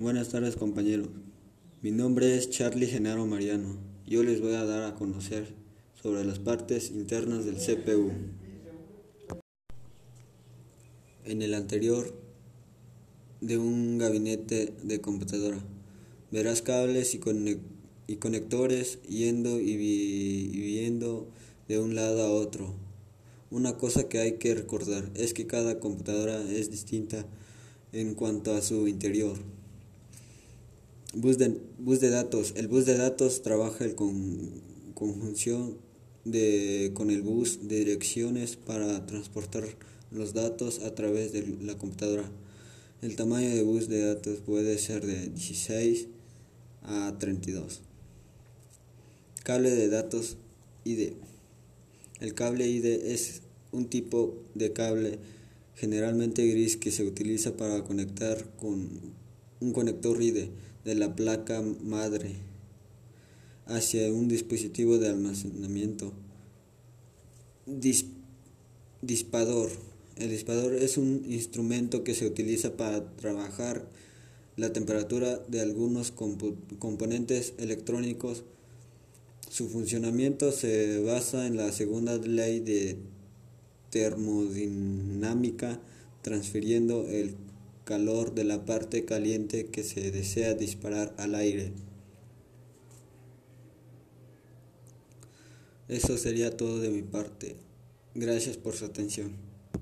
Buenas tardes compañeros. Mi nombre es Charlie Genaro Mariano. Yo les voy a dar a conocer sobre las partes internas del CPU. En el anterior de un gabinete de computadora verás cables y, conectores yendo y viendo de un lado a otro. Una cosa que hay que recordar es que cada computadora es distinta en cuanto a su interior. Bus de, bus de datos. El bus de datos trabaja en conjunción de, con el bus de direcciones para transportar los datos a través de la computadora. El tamaño de bus de datos puede ser de 16 a 32. Cable de datos ID. El cable ID es un tipo de cable generalmente gris que se utiliza para conectar con un conector IDE de la placa madre hacia un dispositivo de almacenamiento. dispador. El dispador es un instrumento que se utiliza para trabajar la temperatura de algunos componentes electrónicos. Su funcionamiento se basa en la segunda ley de termodinámica, transfiriendo el calor de la parte caliente que se desea disparar al aire. Eso sería todo de mi parte. Gracias por su atención.